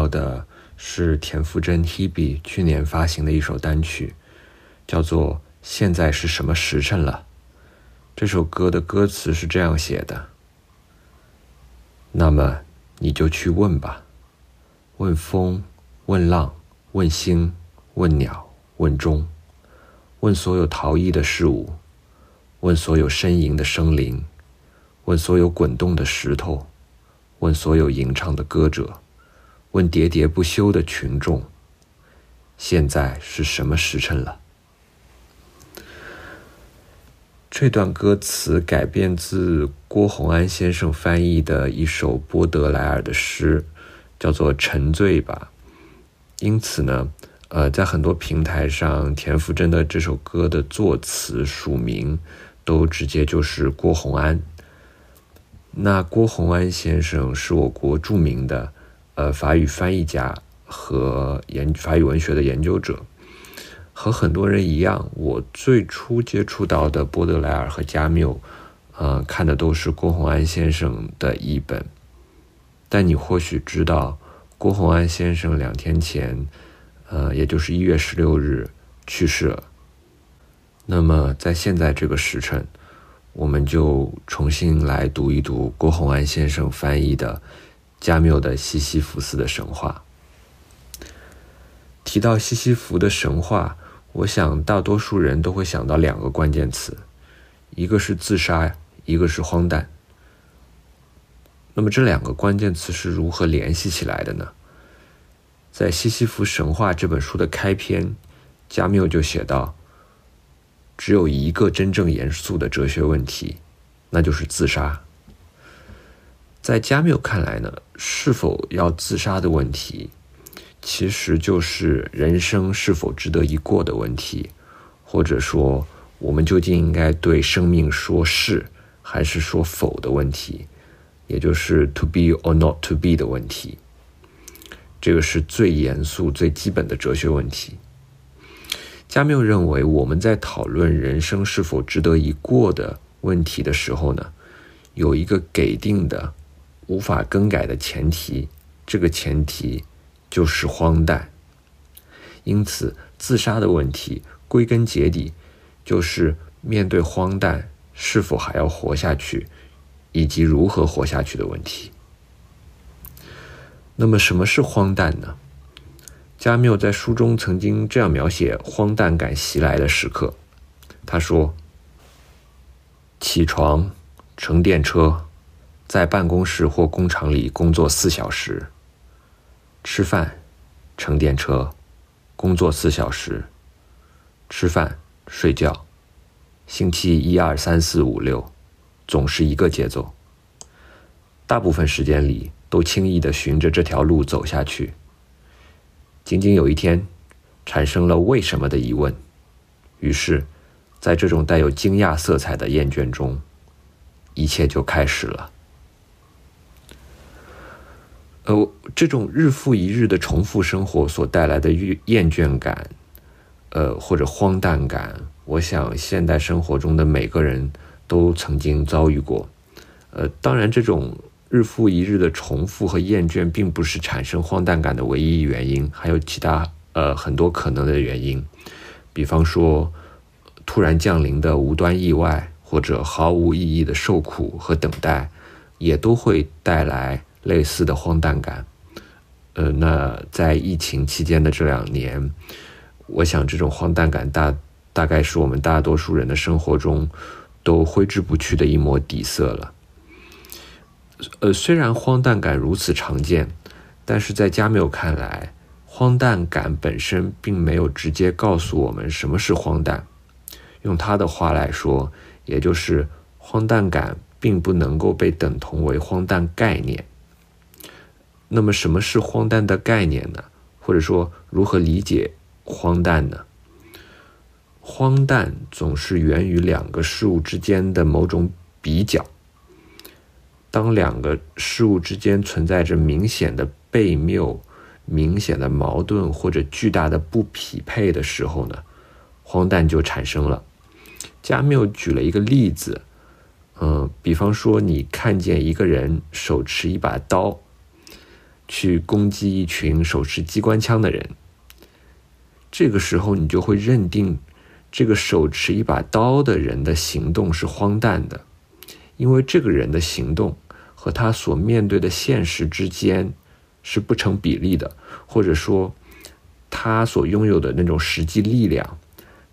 到的是田馥甄 Hebe 去年发行的一首单曲，叫做《现在是什么时辰了》。这首歌的歌词是这样写的：那么你就去问吧，问风，问浪，问星，问鸟，问钟，问所有逃逸的事物，问所有呻吟的生灵，问所有滚动的石头。问所有吟唱的歌者，问喋喋不休的群众：现在是什么时辰了？这段歌词改编自郭洪安先生翻译的一首波德莱尔的诗，叫做《沉醉吧》。因此呢，呃，在很多平台上，田馥甄的这首歌的作词署名都直接就是郭洪安。那郭洪安先生是我国著名的，呃，法语翻译家和研法语文学的研究者。和很多人一样，我最初接触到的波德莱尔和加缪，呃，看的都是郭洪安先生的译本。但你或许知道，郭洪安先生两天前，呃，也就是一月十六日去世了。那么，在现在这个时辰。我们就重新来读一读郭洪安先生翻译的加缪的《西西弗斯的神话》。提到西西弗的神话，我想大多数人都会想到两个关键词，一个是自杀，一个是荒诞。那么这两个关键词是如何联系起来的呢？在《西西弗神话》这本书的开篇，加缪就写道。只有一个真正严肃的哲学问题，那就是自杀。在加缪看来呢，是否要自杀的问题，其实就是人生是否值得一过的问题，或者说，我们究竟应该对生命说是还是说否的问题，也就是 to be or not to be 的问题。这个是最严肃、最基本的哲学问题。加缪认为，我们在讨论人生是否值得一过的问题的时候呢，有一个给定的、无法更改的前提，这个前提就是荒诞。因此，自杀的问题归根结底就是面对荒诞是否还要活下去，以及如何活下去的问题。那么，什么是荒诞呢？加缪在书中曾经这样描写荒诞感袭来的时刻，他说：“起床，乘电车，在办公室或工厂里工作四小时；吃饭，乘电车，工作四小时；吃饭，睡觉。星期一二三四五六，总是一个节奏。大部分时间里都轻易的循着这条路走下去。”仅仅有一天，产生了为什么的疑问，于是，在这种带有惊讶色彩的厌倦中，一切就开始了。呃，这种日复一日的重复生活所带来的厌厌倦感，呃，或者荒诞感，我想现代生活中的每个人都曾经遭遇过。呃，当然这种。日复一日的重复和厌倦，并不是产生荒诞感的唯一原因，还有其他呃很多可能的原因，比方说突然降临的无端意外，或者毫无意义的受苦和等待，也都会带来类似的荒诞感。呃，那在疫情期间的这两年，我想这种荒诞感大大概是我们大多数人的生活中都挥之不去的一抹底色了。呃，虽然荒诞感如此常见，但是在加缪看来，荒诞感本身并没有直接告诉我们什么是荒诞。用他的话来说，也就是荒诞感并不能够被等同为荒诞概念。那么，什么是荒诞的概念呢？或者说，如何理解荒诞呢？荒诞总是源于两个事物之间的某种比较。当两个事物之间存在着明显的悖谬、明显的矛盾或者巨大的不匹配的时候呢，荒诞就产生了。加缪举了一个例子，嗯，比方说你看见一个人手持一把刀，去攻击一群手持机关枪的人，这个时候你就会认定这个手持一把刀的人的行动是荒诞的。因为这个人的行动和他所面对的现实之间是不成比例的，或者说，他所拥有的那种实际力量，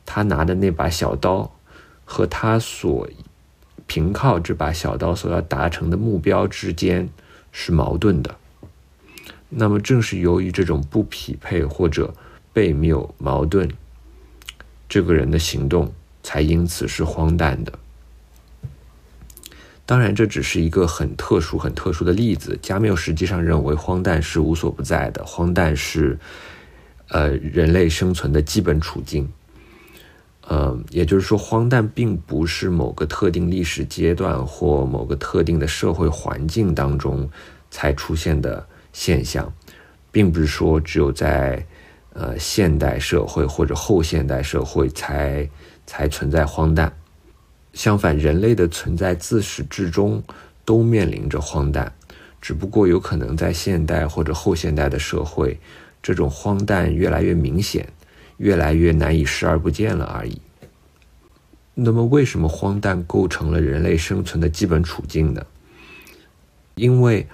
他拿的那把小刀和他所凭靠这把小刀所要达成的目标之间是矛盾的。那么，正是由于这种不匹配或者悖谬、矛盾，这个人的行动才因此是荒诞的。当然，这只是一个很特殊、很特殊的例子。加缪实际上认为，荒诞是无所不在的，荒诞是，呃，人类生存的基本处境。呃，也就是说，荒诞并不是某个特定历史阶段或某个特定的社会环境当中才出现的现象，并不是说只有在呃现代社会或者后现代社会才才存在荒诞。相反，人类的存在自始至终都面临着荒诞，只不过有可能在现代或者后现代的社会，这种荒诞越来越明显，越来越难以视而不见了而已。那么，为什么荒诞构成了人类生存的基本处境呢？因为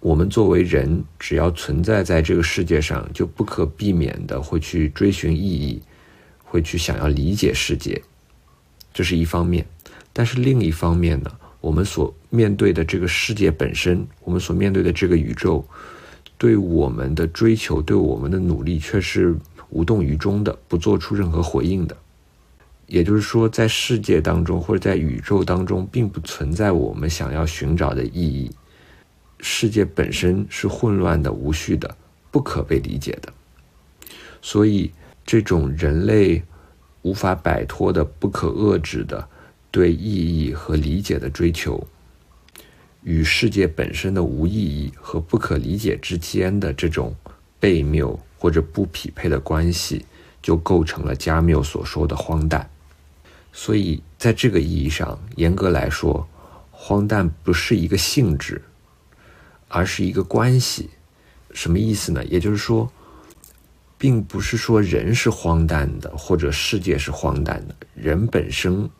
我们作为人，只要存在在这个世界上，就不可避免的会去追寻意义，会去想要理解世界，这是一方面。但是另一方面呢，我们所面对的这个世界本身，我们所面对的这个宇宙，对我们的追求、对我们的努力却是无动于衷的，不做出任何回应的。也就是说，在世界当中或者在宇宙当中，并不存在我们想要寻找的意义。世界本身是混乱的、无序的、不可被理解的。所以，这种人类无法摆脱的、不可遏制的。对意义和理解的追求，与世界本身的无意义和不可理解之间的这种悖谬或者不匹配的关系，就构成了加缪所说的荒诞。所以，在这个意义上，严格来说，荒诞不是一个性质，而是一个关系。什么意思呢？也就是说，并不是说人是荒诞的，或者世界是荒诞的，人本身。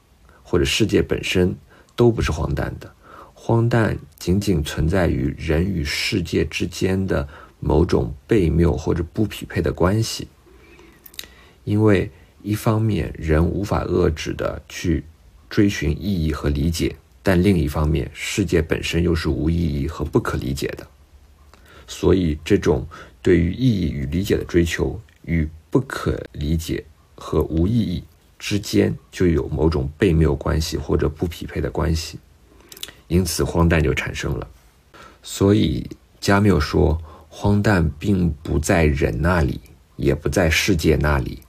或者世界本身都不是荒诞的，荒诞仅仅存在于人与世界之间的某种悖谬或者不匹配的关系。因为一方面人无法遏制的去追寻意义和理解，但另一方面世界本身又是无意义和不可理解的，所以这种对于意义与理解的追求与不可理解和无意义。之间就有某种悖谬关系或者不匹配的关系，因此荒诞就产生了。所以加缪说，荒诞并不在人那里，也不在世界那里，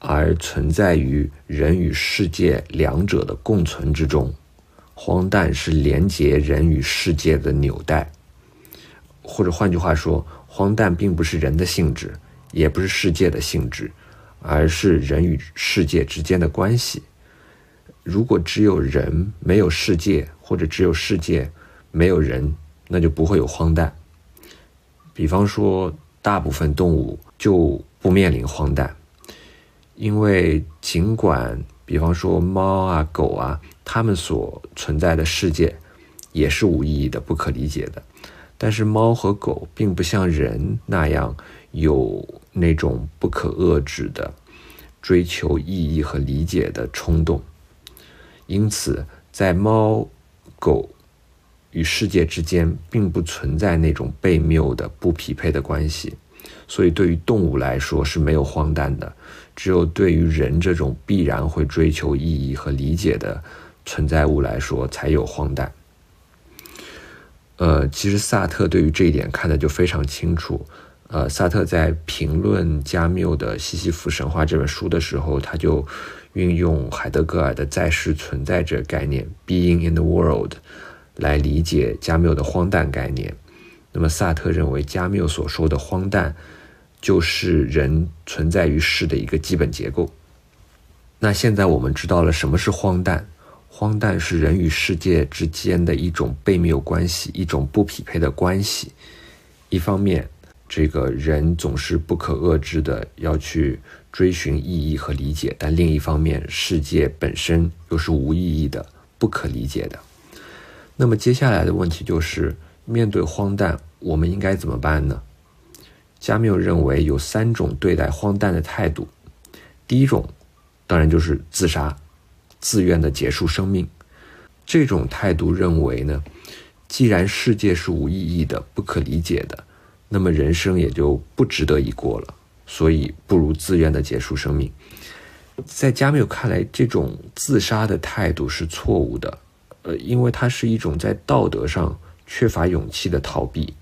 而存在于人与世界两者的共存之中。荒诞是连接人与世界的纽带，或者换句话说，荒诞并不是人的性质，也不是世界的性质。而是人与世界之间的关系。如果只有人没有世界，或者只有世界没有人，那就不会有荒诞。比方说，大部分动物就不面临荒诞，因为尽管比方说猫啊、狗啊，它们所存在的世界也是无意义的、不可理解的，但是猫和狗并不像人那样有。那种不可遏制的追求意义和理解的冲动，因此在猫、狗与世界之间并不存在那种悖谬的不匹配的关系，所以对于动物来说是没有荒诞的，只有对于人这种必然会追求意义和理解的存在物来说才有荒诞。呃，其实萨特对于这一点看的就非常清楚。呃，萨特在评论加缪的《西西弗神话》这本书的时候，他就运用海德格尔的“在世存在者”概念 （being in the world） 来理解加缪的荒诞概念。那么萨特认为，加缪所说的荒诞，就是人存在于世的一个基本结构。那现在我们知道了什么是荒诞，荒诞是人与世界之间的一种悖谬关系，一种不匹配的关系。一方面，这个人总是不可遏制的要去追寻意义和理解，但另一方面，世界本身又是无意义的、不可理解的。那么接下来的问题就是。面对荒诞，我们应该怎么办呢？加缪认为有三种对待荒诞的态度。第一种，当然就是自杀，自愿的结束生命。这种态度认为呢，既然世界是无意义的、不可理解的，那么人生也就不值得一过了，所以不如自愿的结束生命。在加缪看来，这种自杀的态度是错误的，呃，因为它是一种在道德上。缺乏勇气的逃避。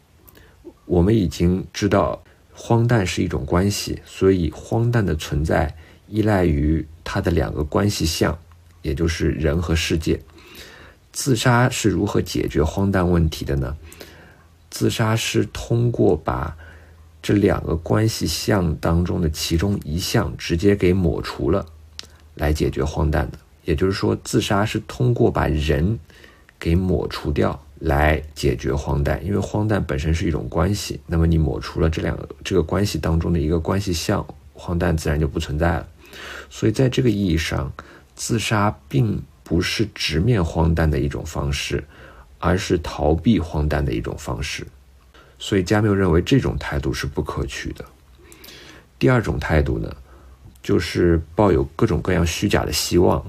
我们已经知道，荒诞是一种关系，所以荒诞的存在依赖于它的两个关系项，也就是人和世界。自杀是如何解决荒诞问题的呢？自杀是通过把这两个关系项当中的其中一项直接给抹除了，来解决荒诞的。也就是说，自杀是通过把人给抹除掉。来解决荒诞，因为荒诞本身是一种关系，那么你抹除了这两个这个关系当中的一个关系项，荒诞自然就不存在了。所以在这个意义上，自杀并不是直面荒诞的一种方式，而是逃避荒诞的一种方式。所以加缪认为这种态度是不可取的。第二种态度呢，就是抱有各种各样虚假的希望，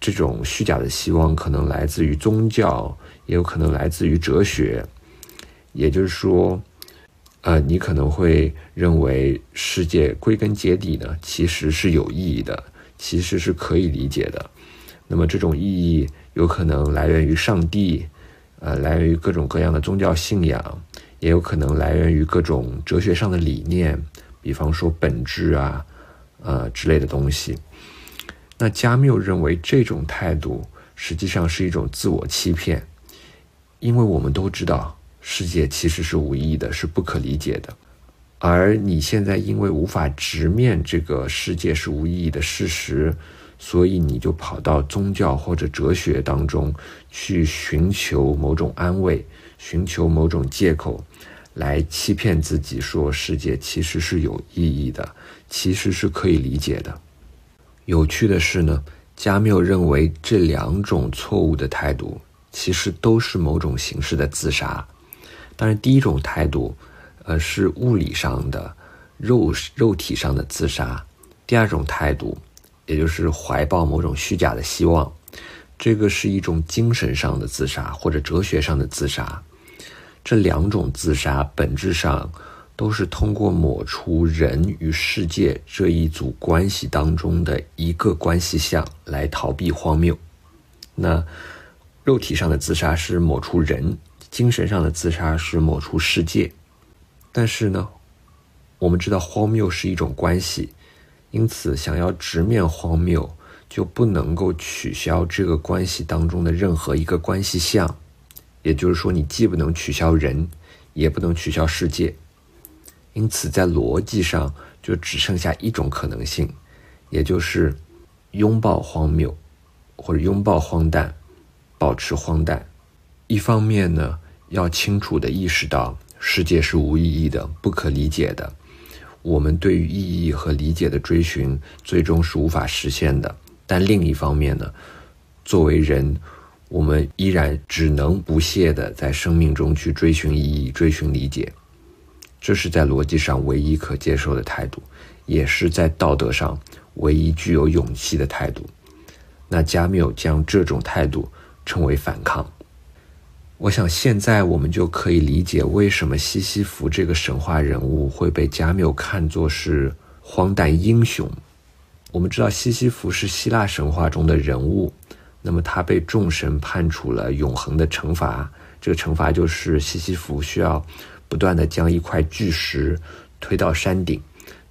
这种虚假的希望可能来自于宗教。也有可能来自于哲学，也就是说，呃，你可能会认为世界归根结底呢，其实是有意义的，其实是可以理解的。那么这种意义有可能来源于上帝，呃，来源于各种各样的宗教信仰，也有可能来源于各种哲学上的理念，比方说本质啊，呃之类的东西。那加缪认为这种态度实际上是一种自我欺骗。因为我们都知道，世界其实是无意义的，是不可理解的。而你现在因为无法直面这个世界是无意义的事实，所以你就跑到宗教或者哲学当中去寻求某种安慰，寻求某种借口，来欺骗自己说世界其实是有意义的，其实是可以理解的。有趣的是呢，加缪认为这两种错误的态度。其实都是某种形式的自杀，当然，第一种态度，呃，是物理上的、肉肉体上的自杀；第二种态度，也就是怀抱某种虚假的希望，这个是一种精神上的自杀或者哲学上的自杀。这两种自杀本质上都是通过抹除人与世界这一组关系当中的一个关系项来逃避荒谬。那。肉体上的自杀是抹除人，精神上的自杀是抹除世界。但是呢，我们知道荒谬是一种关系，因此想要直面荒谬，就不能够取消这个关系当中的任何一个关系项。也就是说，你既不能取消人，也不能取消世界。因此，在逻辑上就只剩下一种可能性，也就是拥抱荒谬，或者拥抱荒诞。保持荒诞，一方面呢，要清楚的意识到世界是无意义的、不可理解的，我们对于意义和理解的追寻最终是无法实现的。但另一方面呢，作为人，我们依然只能不懈的在生命中去追寻意义、追寻理解，这是在逻辑上唯一可接受的态度，也是在道德上唯一具有勇气的态度。那加缪将这种态度。称为反抗。我想现在我们就可以理解为什么西西弗这个神话人物会被加缪看作是荒诞英雄。我们知道西西弗是希腊神话中的人物，那么他被众神判处了永恒的惩罚，这个惩罚就是西西弗需要不断的将一块巨石推到山顶，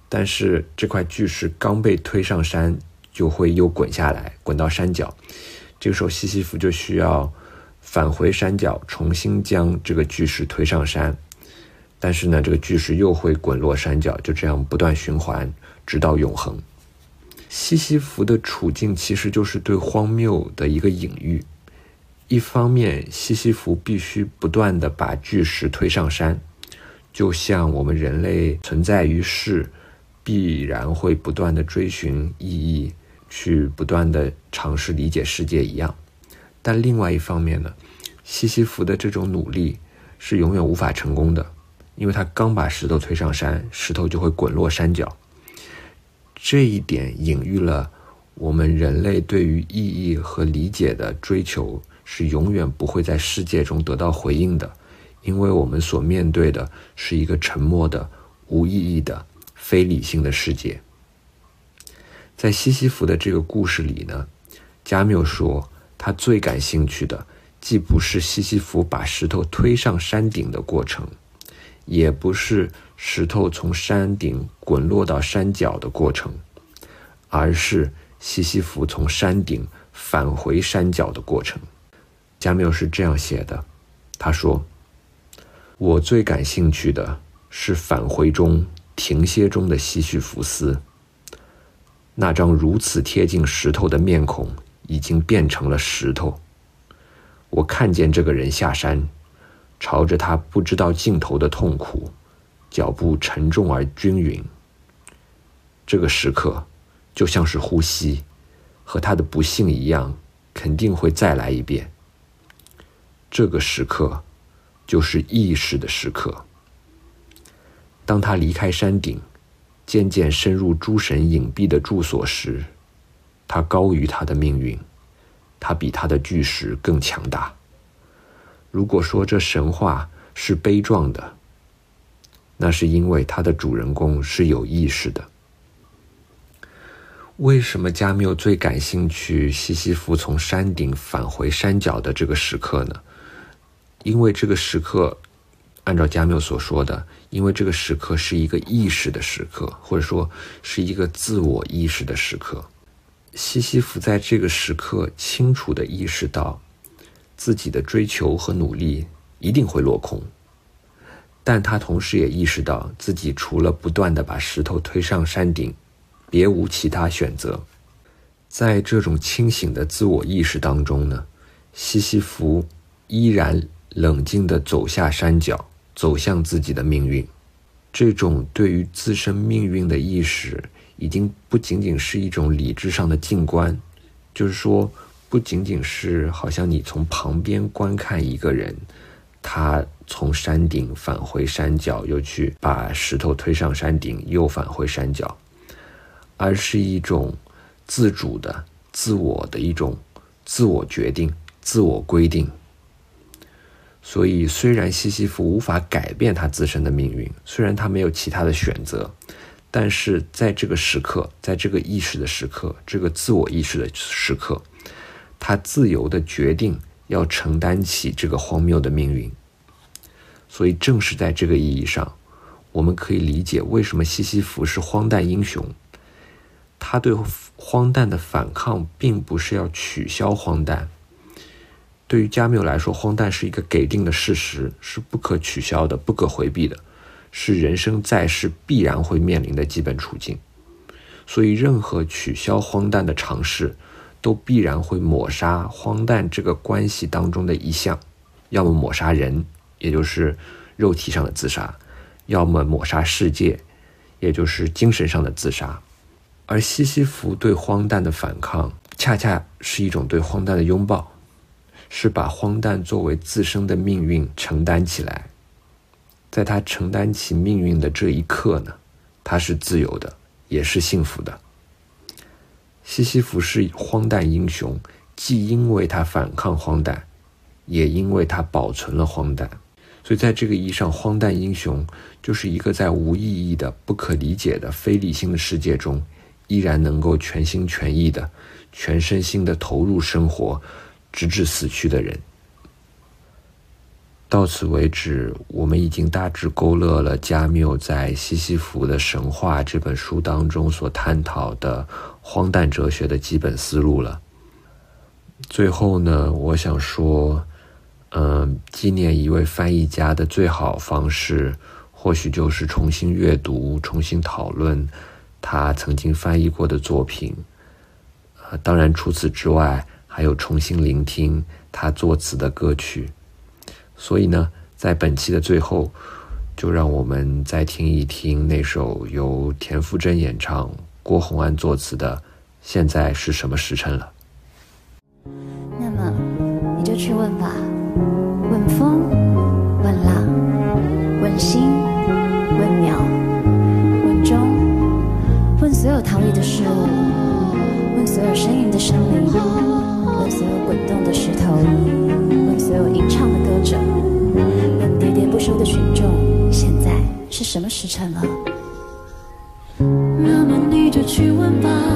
但是这块巨石刚被推上山，就会又滚下来，滚到山脚。这个时候，西西弗就需要返回山脚，重新将这个巨石推上山。但是呢，这个巨石又会滚落山脚，就这样不断循环，直到永恒。西西弗的处境其实就是对荒谬的一个隐喻。一方面，西西弗必须不断的把巨石推上山，就像我们人类存在于世，必然会不断的追寻意义，去不断的尝试理解世界一样。但另外一方面呢，西西弗的这种努力是永远无法成功的。因为他刚把石头推上山，石头就会滚落山脚。这一点隐喻了我们人类对于意义和理解的追求是永远不会在世界中得到回应的，因为我们所面对的是一个沉默的、无意义的、非理性的世界。在西西弗的这个故事里呢，加缪说，他最感兴趣的既不是西西弗把石头推上山顶的过程。也不是石头从山顶滚落到山脚的过程，而是西西弗从山顶返回山脚的过程。加缪是这样写的：“他说，我最感兴趣的是返回中停歇中的西西弗斯。那张如此贴近石头的面孔已经变成了石头。我看见这个人下山。”朝着他不知道尽头的痛苦，脚步沉重而均匀。这个时刻，就像是呼吸，和他的不幸一样，肯定会再来一遍。这个时刻，就是意识的时刻。当他离开山顶，渐渐深入诸神隐蔽的住所时，他高于他的命运，他比他的巨石更强大。如果说这神话是悲壮的，那是因为它的主人公是有意识的。为什么加缪最感兴趣西西弗从山顶返回山脚的这个时刻呢？因为这个时刻，按照加缪所说的，因为这个时刻是一个意识的时刻，或者说是一个自我意识的时刻。西西弗在这个时刻清楚的意识到。自己的追求和努力一定会落空，但他同时也意识到自己除了不断的把石头推上山顶，别无其他选择。在这种清醒的自我意识当中呢，西西弗依然冷静地走下山脚，走向自己的命运。这种对于自身命运的意识，已经不仅仅是一种理智上的静观，就是说。不仅仅是好像你从旁边观看一个人，他从山顶返回山脚，又去把石头推上山顶，又返回山脚，而是一种自主的、自我的一种自我决定、自我规定。所以，虽然西西弗无法改变他自身的命运，虽然他没有其他的选择，但是在这个时刻，在这个意识的时刻，这个自我意识的时刻。他自由的决定要承担起这个荒谬的命运，所以正是在这个意义上，我们可以理解为什么西西弗是荒诞英雄。他对荒诞的反抗，并不是要取消荒诞。对于加缪来说，荒诞是一个给定的事实，是不可取消的、不可回避的，是人生在世必然会面临的基本处境。所以，任何取消荒诞的尝试。都必然会抹杀荒诞这个关系当中的一项，要么抹杀人，也就是肉体上的自杀；要么抹杀世界，也就是精神上的自杀。而西西弗对荒诞的反抗，恰恰是一种对荒诞的拥抱，是把荒诞作为自身的命运承担起来。在他承担起命运的这一刻呢，他是自由的，也是幸福的。西西弗是荒诞英雄，既因为他反抗荒诞，也因为他保存了荒诞。所以，在这个意义上，荒诞英雄就是一个在无意义的、不可理解的、非理性的世界中，依然能够全心全意的、全身心的投入生活，直至死去的人。到此为止，我们已经大致勾勒了加缪在《西西弗的神话》这本书当中所探讨的荒诞哲学的基本思路了。最后呢，我想说，嗯，纪念一位翻译家的最好方式，或许就是重新阅读、重新讨论他曾经翻译过的作品。呃，当然除此之外，还有重新聆听他作词的歌曲。所以呢，在本期的最后，就让我们再听一听那首由田馥甄演唱、郭宏安作词的《现在是什么时辰了》。那么，你就去问吧。问风，问浪，问星，问鸟，问钟，问所有逃逸的事物，问所有呻吟的生灵，问所有滚动的石头，所有吟唱的歌者。问喋喋不休的群众现在是什么时辰了？那么你就去问吧。